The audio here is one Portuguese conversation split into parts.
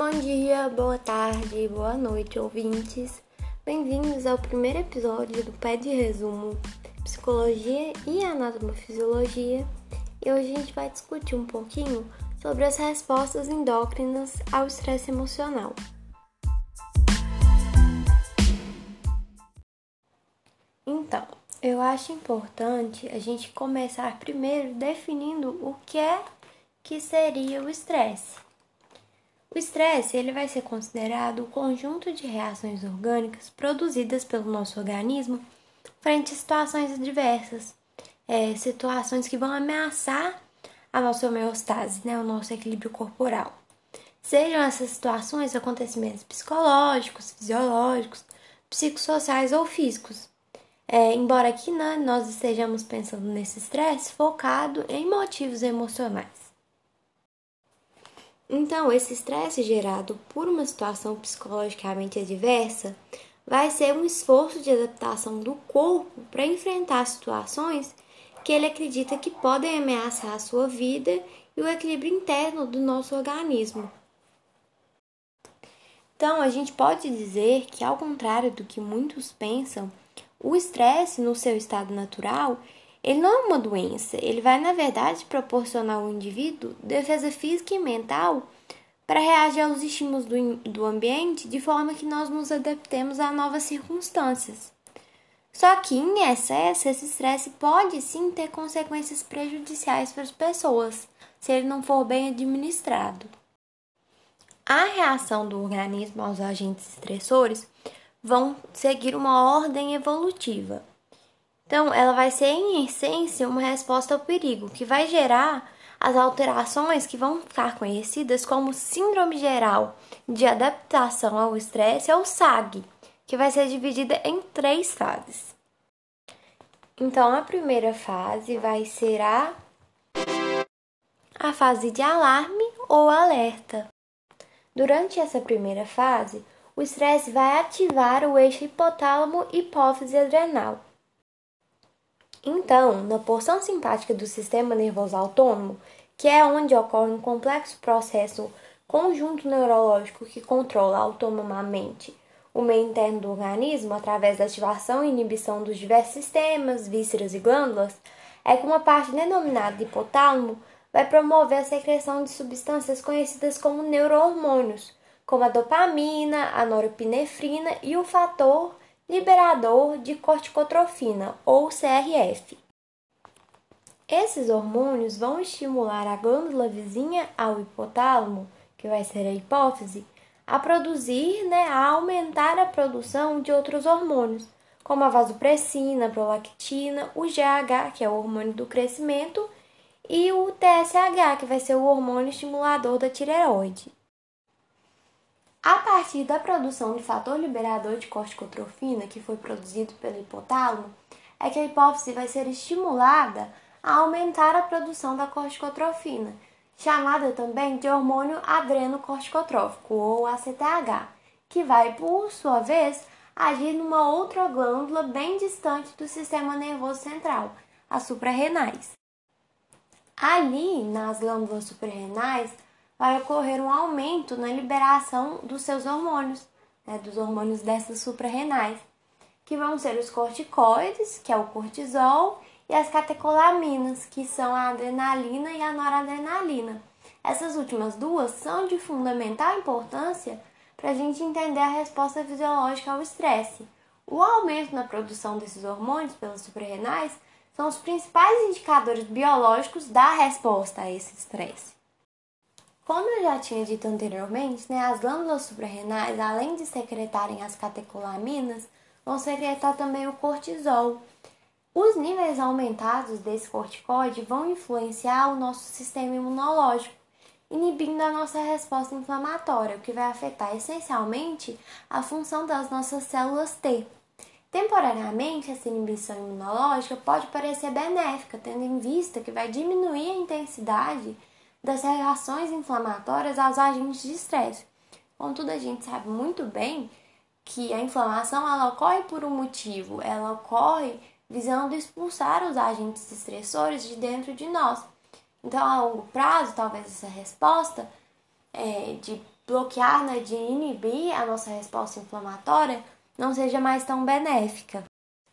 Bom dia, boa tarde, boa noite, ouvintes. Bem-vindos ao primeiro episódio do Pé de Resumo Psicologia e Anatomofisiologia. E hoje a gente vai discutir um pouquinho sobre as respostas endócrinas ao estresse emocional. Então, eu acho importante a gente começar primeiro definindo o que é que seria o estresse. O estresse ele vai ser considerado o conjunto de reações orgânicas produzidas pelo nosso organismo frente a situações adversas, é, situações que vão ameaçar a nossa homeostase, né, o nosso equilíbrio corporal. Sejam essas situações acontecimentos psicológicos, fisiológicos, psicossociais ou físicos. É, embora aqui né, nós estejamos pensando nesse estresse focado em motivos emocionais. Então, esse estresse gerado por uma situação psicologicamente adversa vai ser um esforço de adaptação do corpo para enfrentar situações que ele acredita que podem ameaçar a sua vida e o equilíbrio interno do nosso organismo. Então, a gente pode dizer que, ao contrário do que muitos pensam, o estresse, no seu estado natural, ele não é uma doença, ele vai, na verdade, proporcionar ao indivíduo defesa física e mental para reagir aos estímulos do, do ambiente de forma que nós nos adaptemos a novas circunstâncias. Só que, em excesso, esse estresse pode sim ter consequências prejudiciais para as pessoas, se ele não for bem administrado. A reação do organismo aos agentes estressores vão seguir uma ordem evolutiva. Então, ela vai ser, em essência, uma resposta ao perigo, que vai gerar as alterações que vão ficar conhecidas como Síndrome Geral de Adaptação ao Estresse, ou SAG, que vai ser dividida em três fases. Então, a primeira fase vai ser a, a fase de alarme ou alerta. Durante essa primeira fase, o estresse vai ativar o eixo hipotálamo-hipófise adrenal então, na porção simpática do sistema nervoso autônomo, que é onde ocorre um complexo processo conjunto neurológico que controla autonomamente o meio interno do organismo através da ativação e inibição dos diversos sistemas, vísceras e glândulas, é que uma parte denominada hipotálamo vai promover a secreção de substâncias conhecidas como neurohormônios, como a dopamina, a norepinefrina e o fator liberador de corticotrofina, ou CRF. Esses hormônios vão estimular a glândula vizinha ao hipotálamo, que vai ser a hipófise, a produzir, né, a aumentar a produção de outros hormônios, como a vasopressina, a prolactina, o GH, que é o hormônio do crescimento, e o TSH, que vai ser o hormônio estimulador da tireoide. A partir da produção de fator liberador de corticotrofina, que foi produzido pelo hipotálamo, é que a hipófise vai ser estimulada a aumentar a produção da corticotrofina, chamada também de hormônio adrenocorticotrófico, ou ACTH, que vai, por sua vez, agir numa outra glândula bem distante do sistema nervoso central, as suprarrenais. Ali, nas glândulas suprarrenais, vai ocorrer um aumento na liberação dos seus hormônios, né, dos hormônios dessas suprarrenais, que vão ser os corticoides, que é o cortisol, e as catecolaminas, que são a adrenalina e a noradrenalina. Essas últimas duas são de fundamental importância para a gente entender a resposta fisiológica ao estresse. O aumento na produção desses hormônios pelas suprarrenais são os principais indicadores biológicos da resposta a esse estresse. Como eu já tinha dito anteriormente, né, as glândulas suprarrenais, além de secretarem as catecolaminas, vão secretar também o cortisol. Os níveis aumentados desse corticoide vão influenciar o nosso sistema imunológico, inibindo a nossa resposta inflamatória, o que vai afetar essencialmente a função das nossas células T. Temporariamente, essa inibição imunológica pode parecer benéfica, tendo em vista que vai diminuir a intensidade das reações inflamatórias aos agentes de estresse. Contudo, a gente sabe muito bem que a inflamação ela ocorre por um motivo, ela ocorre visando expulsar os agentes estressores de dentro de nós. Então, a longo prazo, talvez essa resposta é, de bloquear, né, de inibir a nossa resposta inflamatória, não seja mais tão benéfica.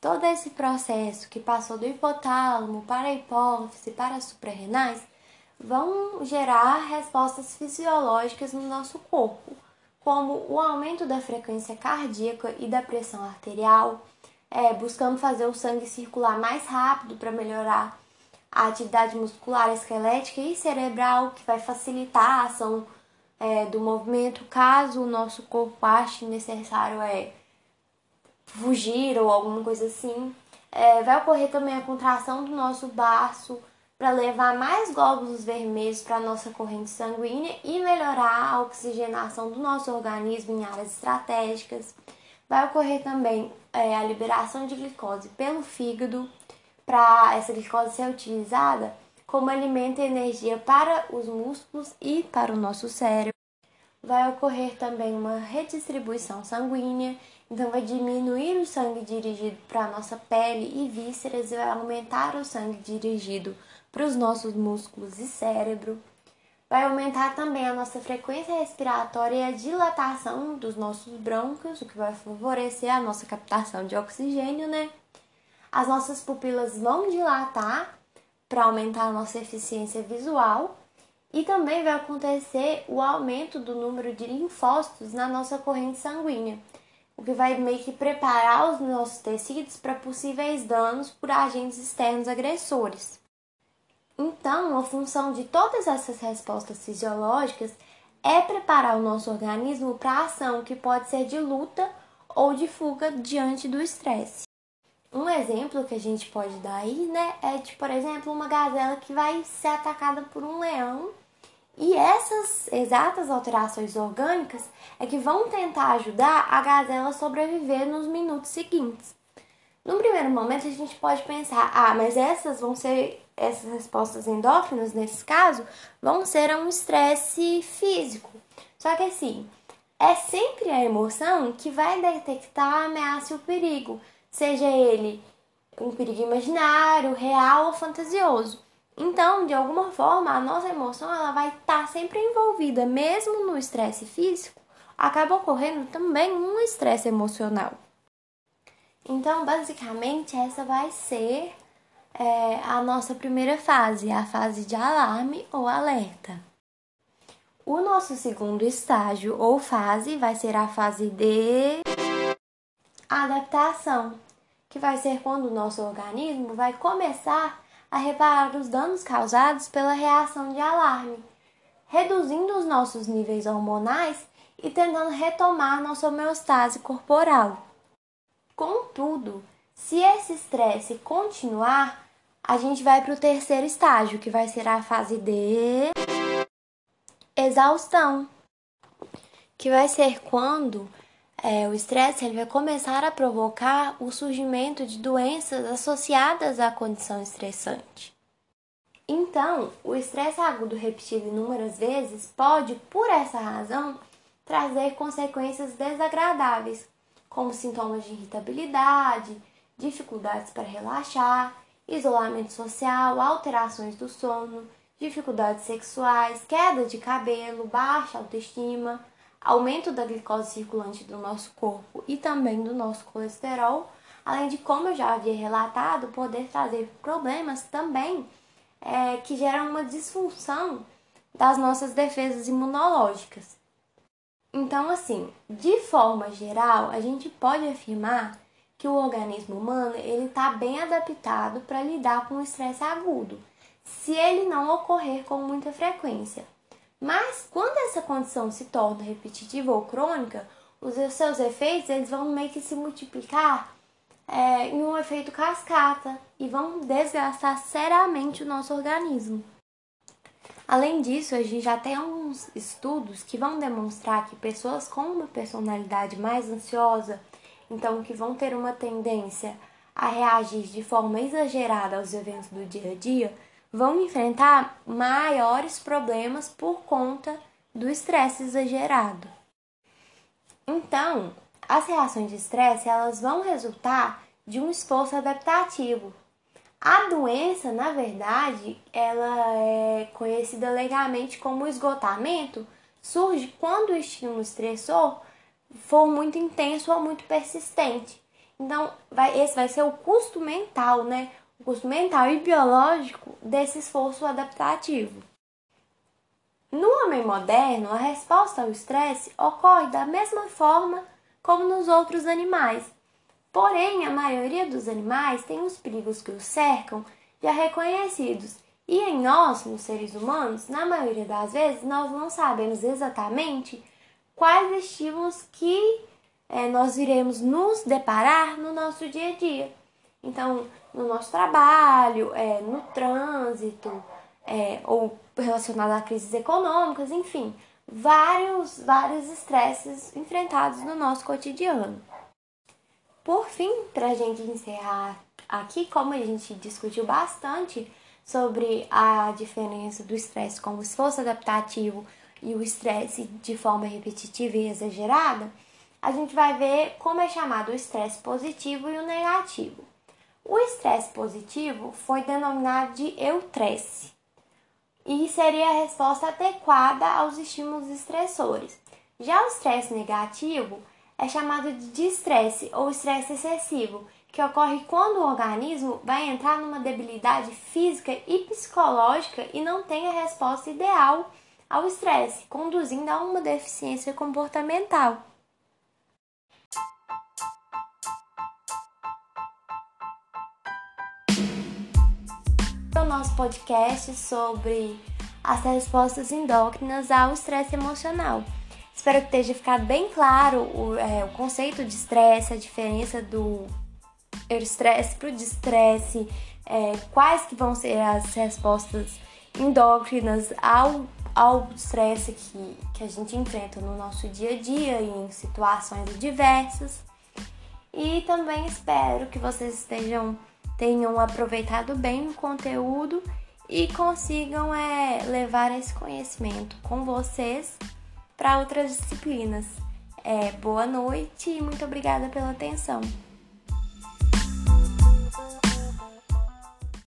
Todo esse processo que passou do hipotálamo para a hipófise para as suprarrenais vão gerar respostas fisiológicas no nosso corpo, como o aumento da frequência cardíaca e da pressão arterial, é, buscando fazer o sangue circular mais rápido para melhorar a atividade muscular, esquelética e cerebral, que vai facilitar a ação é, do movimento caso o nosso corpo ache necessário é, fugir ou alguma coisa assim. É, vai ocorrer também a contração do nosso baço para levar mais glóbulos vermelhos para a nossa corrente sanguínea e melhorar a oxigenação do nosso organismo em áreas estratégicas. Vai ocorrer também é, a liberação de glicose pelo fígado, para essa glicose ser utilizada como alimento e energia para os músculos e para o nosso cérebro. Vai ocorrer também uma redistribuição sanguínea, então vai diminuir o sangue dirigido para a nossa pele e vísceras e vai aumentar o sangue dirigido para os nossos músculos e cérebro. Vai aumentar também a nossa frequência respiratória e a dilatação dos nossos brônquios, o que vai favorecer a nossa captação de oxigênio, né? As nossas pupilas vão dilatar para aumentar a nossa eficiência visual e também vai acontecer o aumento do número de linfócitos na nossa corrente sanguínea, o que vai meio que preparar os nossos tecidos para possíveis danos por agentes externos agressores. Então, a função de todas essas respostas fisiológicas é preparar o nosso organismo para a ação que pode ser de luta ou de fuga diante do estresse. Um exemplo que a gente pode dar aí, né, é de, por exemplo, uma gazela que vai ser atacada por um leão e essas exatas alterações orgânicas é que vão tentar ajudar a gazela a sobreviver nos minutos seguintes. No primeiro momento, a gente pode pensar: ah, mas essas vão ser, essas respostas endócrinas, nesse caso, vão ser um estresse físico. Só que assim, é sempre a emoção que vai detectar a ameaça e o perigo seja ele um perigo imaginário, real ou fantasioso. Então, de alguma forma, a nossa emoção ela vai estar tá sempre envolvida, mesmo no estresse físico, acaba ocorrendo também um estresse emocional. Então, basicamente, essa vai ser é, a nossa primeira fase, a fase de alarme ou alerta. O nosso segundo estágio ou fase vai ser a fase de adaptação, que vai ser quando o nosso organismo vai começar a reparar os danos causados pela reação de alarme, reduzindo os nossos níveis hormonais e tentando retomar nossa homeostase corporal. Contudo, se esse estresse continuar, a gente vai para o terceiro estágio, que vai ser a fase de exaustão, que vai ser quando é, o estresse ele vai começar a provocar o surgimento de doenças associadas à condição estressante. Então, o estresse agudo repetido inúmeras vezes pode, por essa razão, trazer consequências desagradáveis, como sintomas de irritabilidade, dificuldades para relaxar, isolamento social, alterações do sono, dificuldades sexuais, queda de cabelo, baixa autoestima, aumento da glicose circulante do nosso corpo e também do nosso colesterol, além de, como eu já havia relatado, poder trazer problemas também é, que geram uma disfunção das nossas defesas imunológicas. Então, assim, de forma geral, a gente pode afirmar que o organismo humano ele está bem adaptado para lidar com o estresse agudo, se ele não ocorrer com muita frequência. Mas quando essa condição se torna repetitiva ou crônica, os seus efeitos eles vão meio que se multiplicar é, em um efeito cascata e vão desgastar seriamente o nosso organismo. Além disso, a gente já tem alguns estudos que vão demonstrar que pessoas com uma personalidade mais ansiosa, então que vão ter uma tendência a reagir de forma exagerada aos eventos do dia a dia, vão enfrentar maiores problemas por conta do estresse exagerado. Então, as reações de estresse elas vão resultar de um esforço adaptativo. A doença, na verdade, ela é conhecida legalmente como esgotamento, surge quando o estímulo estressor for muito intenso ou muito persistente. Então, vai, esse vai ser o custo mental, né? O custo mental e biológico desse esforço adaptativo. No homem moderno, a resposta ao estresse ocorre da mesma forma como nos outros animais. Porém, a maioria dos animais tem os perigos que os cercam já reconhecidos. E em nós, nos seres humanos, na maioria das vezes, nós não sabemos exatamente quais estímulos que é, nós iremos nos deparar no nosso dia a dia. Então, no nosso trabalho, é, no trânsito, é, ou relacionado a crises econômicas, enfim, vários, vários estresses enfrentados no nosso cotidiano. Por fim, para a gente encerrar aqui, como a gente discutiu bastante sobre a diferença do estresse como esforço adaptativo e o estresse de forma repetitiva e exagerada, a gente vai ver como é chamado o estresse positivo e o negativo. O estresse positivo foi denominado de eutresse e seria a resposta adequada aos estímulos estressores. Já o estresse negativo é chamado de distresse ou estresse excessivo, que ocorre quando o organismo vai entrar numa debilidade física e psicológica e não tem a resposta ideal ao estresse, conduzindo a uma deficiência comportamental. Nosso podcast sobre as respostas endócrinas ao estresse emocional. Espero que esteja ficado bem claro o, é, o conceito de estresse, a diferença do estresse para o distresse, é, quais que vão ser as respostas endócrinas ao ao estresse que, que a gente enfrenta no nosso dia a dia e em situações diversas. E também espero que vocês estejam tenham aproveitado bem o conteúdo e consigam é, levar esse conhecimento com vocês para outras disciplinas. É, boa noite e muito obrigada pela atenção.